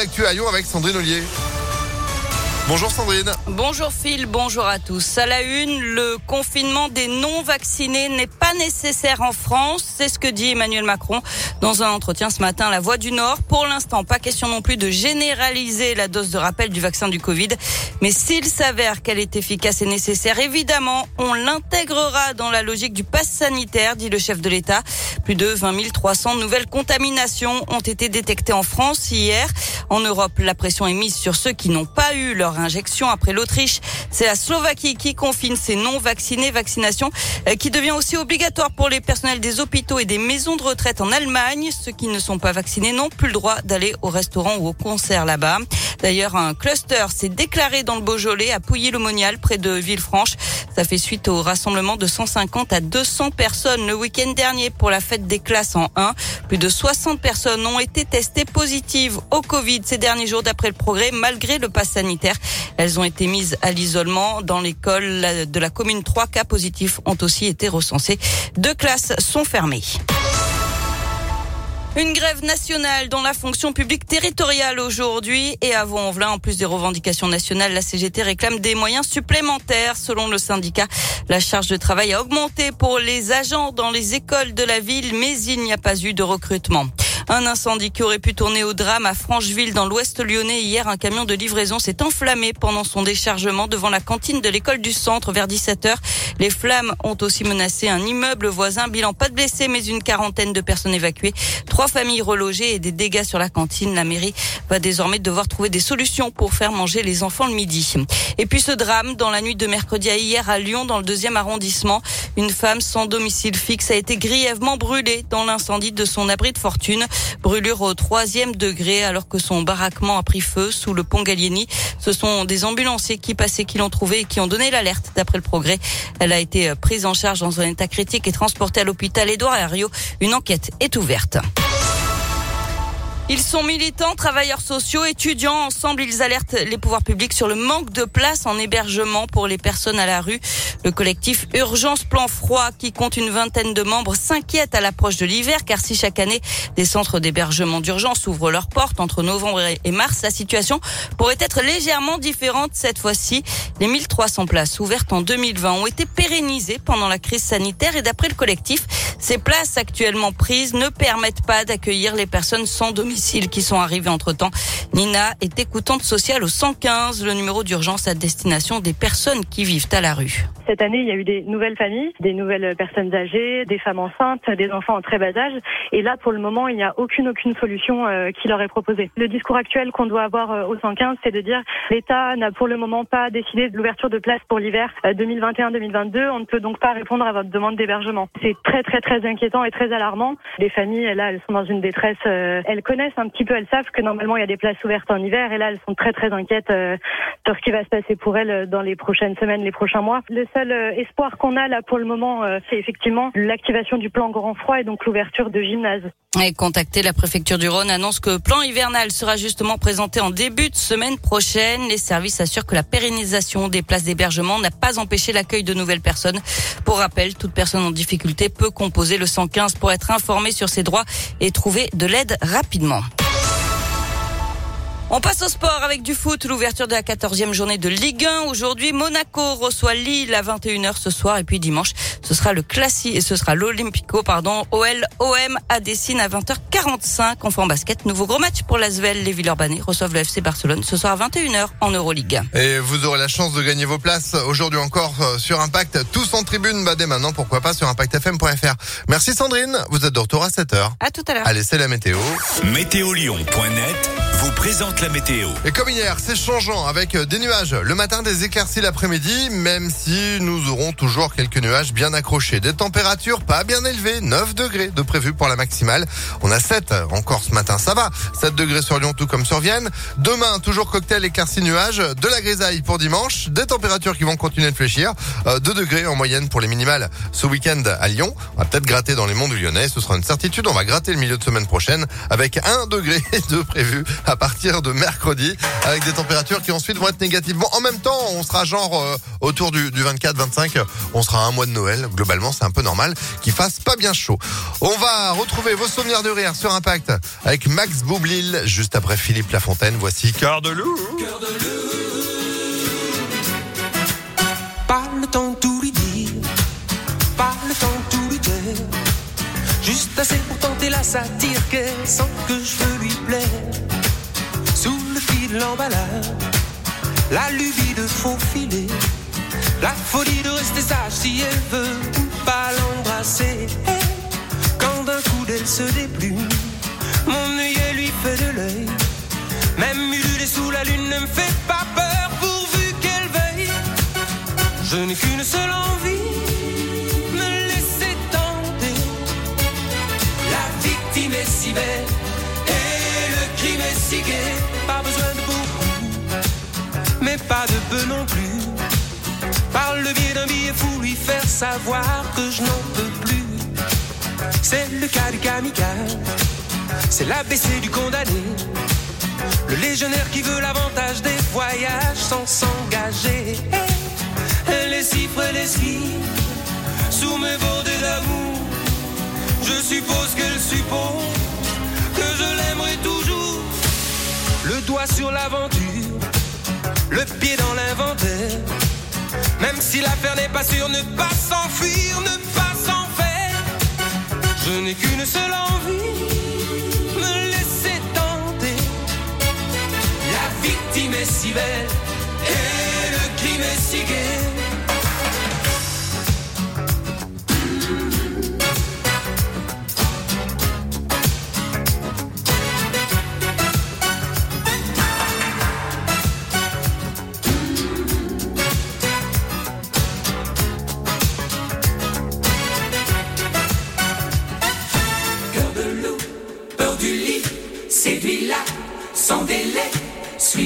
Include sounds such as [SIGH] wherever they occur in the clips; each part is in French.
Actu à Lyon avec Sandrine Ollier. Bonjour Sandrine. Bonjour Phil, bonjour à tous. À la une, le confinement des non-vaccinés n'est pas nécessaire en France. C'est ce que dit Emmanuel Macron dans un entretien ce matin à La Voix du Nord. Pour l'instant, pas question non plus de généraliser la dose de rappel du vaccin du Covid. Mais s'il s'avère qu'elle est efficace et nécessaire, évidemment, on l'intégrera dans la logique du pass sanitaire, dit le chef de l'État. Plus de 20 300 nouvelles contaminations ont été détectées en France hier. En Europe, la pression est mise sur ceux qui n'ont pas eu leur après l'Autriche. C'est la Slovaquie qui confine ses non-vaccinés. Vaccination euh, qui devient aussi obligatoire pour les personnels des hôpitaux et des maisons de retraite en Allemagne. Ceux qui ne sont pas vaccinés n'ont plus le droit d'aller au restaurant ou au concert là-bas. D'ailleurs, un cluster s'est déclaré dans le Beaujolais à Pouilly-le-Monial près de Villefranche. Ça fait suite au rassemblement de 150 à 200 personnes le week-end dernier pour la fête des classes en 1. Plus de 60 personnes ont été testées positives au Covid ces derniers jours d'après le progrès, malgré le pass sanitaire. Elles ont été mises à l'isolement dans l'école de la commune. Trois cas positifs ont aussi été recensés. Deux classes sont fermées. Une grève nationale dans la fonction publique territoriale aujourd'hui et à Vaux-en-Velin, en plus des revendications nationales, la CGT réclame des moyens supplémentaires. Selon le syndicat, la charge de travail a augmenté pour les agents dans les écoles de la ville, mais il n'y a pas eu de recrutement. Un incendie qui aurait pu tourner au drame à Francheville dans l'ouest lyonnais. Hier, un camion de livraison s'est enflammé pendant son déchargement devant la cantine de l'école du centre vers 17h. Les flammes ont aussi menacé un immeuble voisin. Bilan pas de blessés, mais une quarantaine de personnes évacuées. Trois familles relogées et des dégâts sur la cantine. La mairie va désormais devoir trouver des solutions pour faire manger les enfants le midi. Et puis ce drame dans la nuit de mercredi à hier à Lyon, dans le deuxième arrondissement. Une femme sans domicile fixe a été grièvement brûlée dans l'incendie de son abri de fortune. Brûlure au troisième degré alors que son baraquement a pris feu sous le pont Gallieni. Ce sont des ambulanciers qui passaient, qui l'ont trouvé et qui ont donné l'alerte d'après le progrès. Elle a été prise en charge dans un état critique et transportée à l'hôpital Édouard Herriot. Une enquête est ouverte. Ils sont militants, travailleurs sociaux, étudiants. Ensemble, ils alertent les pouvoirs publics sur le manque de place en hébergement pour les personnes à la rue. Le collectif Urgence Plan Froid, qui compte une vingtaine de membres, s'inquiète à l'approche de l'hiver, car si chaque année des centres d'hébergement d'urgence ouvrent leurs portes entre novembre et mars, la situation pourrait être légèrement différente cette fois-ci. Les 1300 places ouvertes en 2020 ont été pérennisées pendant la crise sanitaire et d'après le collectif, ces places actuellement prises ne permettent pas d'accueillir les personnes sans domicile qui sont arrivées entre-temps. Nina est écoutante sociale au 115, le numéro d'urgence à destination des personnes qui vivent à la rue. Cette année, il y a eu des nouvelles familles, des nouvelles personnes âgées, des femmes enceintes, des enfants en très bas âge. Et là, pour le moment, il n'y a aucune aucune solution euh, qui leur est proposée. Le discours actuel qu'on doit avoir euh, au 115, c'est de dire l'État n'a pour le moment pas décidé de l'ouverture de places pour l'hiver 2021-2022. Euh, On ne peut donc pas répondre à votre demande d'hébergement. C'est très très très inquiétant et très alarmant. Les familles, là, elles sont dans une détresse. elles connaissent un petit peu, elles savent que normalement il y a des places ouvertes en hiver. Et là, elles sont très très inquiètes sur ce qui va se passer pour elles dans les prochaines semaines, les prochains mois. Le seul espoir qu'on a là pour le moment, c'est effectivement l'activation du plan grand froid et donc l'ouverture de gymnases. Et contacter la préfecture du Rhône annonce que le plan hivernal sera justement présenté en début de semaine prochaine. Les services assurent que la pérennisation des places d'hébergement n'a pas empêché l'accueil de nouvelles personnes. Pour rappel, toute personne en difficulté peut composer le 115 pour être informée sur ses droits et trouver de l'aide rapidement. On passe au sport avec du foot, l'ouverture de la 14e journée de Ligue 1. Aujourd'hui, Monaco reçoit Lille à 21h ce soir et puis dimanche, ce sera le classique et ce sera l'Olympico, pardon, OL OM à Dessine à 20h45. Enfin en basket, nouveau gros match pour l'Asvel. Les Villeurbanais reçoivent le FC Barcelone ce soir à 21h en Euroligue. Et vous aurez la chance de gagner vos places aujourd'hui encore sur Impact. Tous en tribune, bah dès maintenant, pourquoi pas sur impactfm.fr. Merci Sandrine, vous êtes de retour à 7h. À tout à l'heure. Allez, c'est la météo. Météolion.net vous présente la météo. Et comme hier, c'est changeant avec des nuages. Le matin, des éclaircies l'après-midi, même si nous aurons toujours quelques nuages bien accrochés. Des températures pas bien élevées, 9 degrés de prévu pour la maximale. On a 7 encore ce matin, ça va. 7 degrés sur Lyon, tout comme sur Vienne. Demain, toujours cocktail éclaircie nuages, de la grisaille pour dimanche, des températures qui vont continuer de fléchir. 2 degrés en moyenne pour les minimales ce week-end à Lyon. On va peut-être gratter dans les monts du Lyonnais, ce sera une certitude. On va gratter le milieu de semaine prochaine avec 1 degré [LAUGHS] de prévu à partir de mercredi avec des températures qui ensuite vont être négativement. En même temps, on sera genre euh, autour du, du 24-25. On sera un mois de Noël. Globalement, c'est un peu normal qu'il fasse pas bien chaud. On va retrouver vos souvenirs de rire sur Impact avec Max Boublil juste après Philippe Lafontaine. Voici Cœur de loup. Pas le temps de tout lui dire, pas le temps de tout lui dire. Juste assez pour tenter la satire qu'elle sent que je veux lui plaire. Sous le fil de l'emballage, la lubie de faufiler, la folie de rester sage si elle veut pas l'embrasser. Quand d'un coup d'elle se déplume, mon œil lui fait de l'œil. Même ululé sous la lune ne me fait pas peur pourvu qu'elle veille. Je n'ai qu'une seule envie, me laisser tenter. La victime est si belle et le crime est si gai. Pas besoin de beaucoup, mais pas de peu non plus. Savoir que je n'en peux plus. C'est le cas du kamikaze, c'est l'ABC du condamné. Le légionnaire qui veut l'avantage des voyages sans s'engager. Elle les cifre, les esquive sous mes bordées d'amour. Je suppose qu'elle suppose que je l'aimerai toujours. Le doigt sur l'aventure, le pied dans l'inventaire. Même si l'affaire n'est pas sûre, ne pas s'enfuir, ne pas s'en faire. Je n'ai qu'une seule envie, me laisser tenter. La victime est si belle et le crime est si gai.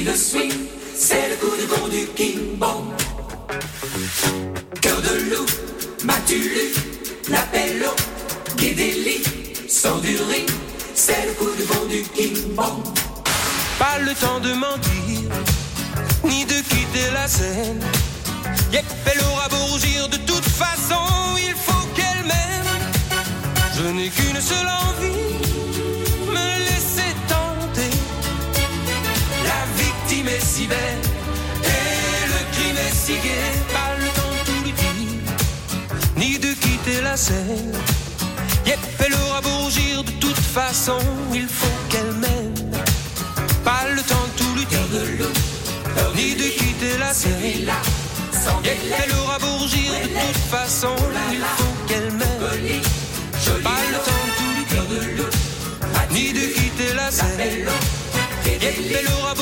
Le c'est le coup de bon du King Bong. Cœur de loup, m'as-tu lu l'appel au gué des lits, sors du ring, c'est le coup de bon du King Bong. Pas le temps de mentir, ni de quitter la scène. Yep, elle aura beau rougir, de toute façon, il faut qu'elle m'aime. Je n'ai qu'une seule envie, si belle et le crime est si gai. Pas le temps de tout lui dire, ni de quitter la scène. Yep, elle aura beau rougir, de toute façon, il faut qu'elle m'aime. Pas le temps de tout lui dire, ni de quitter la scène. Yep, elle aura beau rougir, de toute façon, il faut qu'elle m'aime. Pas le temps tout lui dire, ni de quitter la scène. Yep, elle aura beau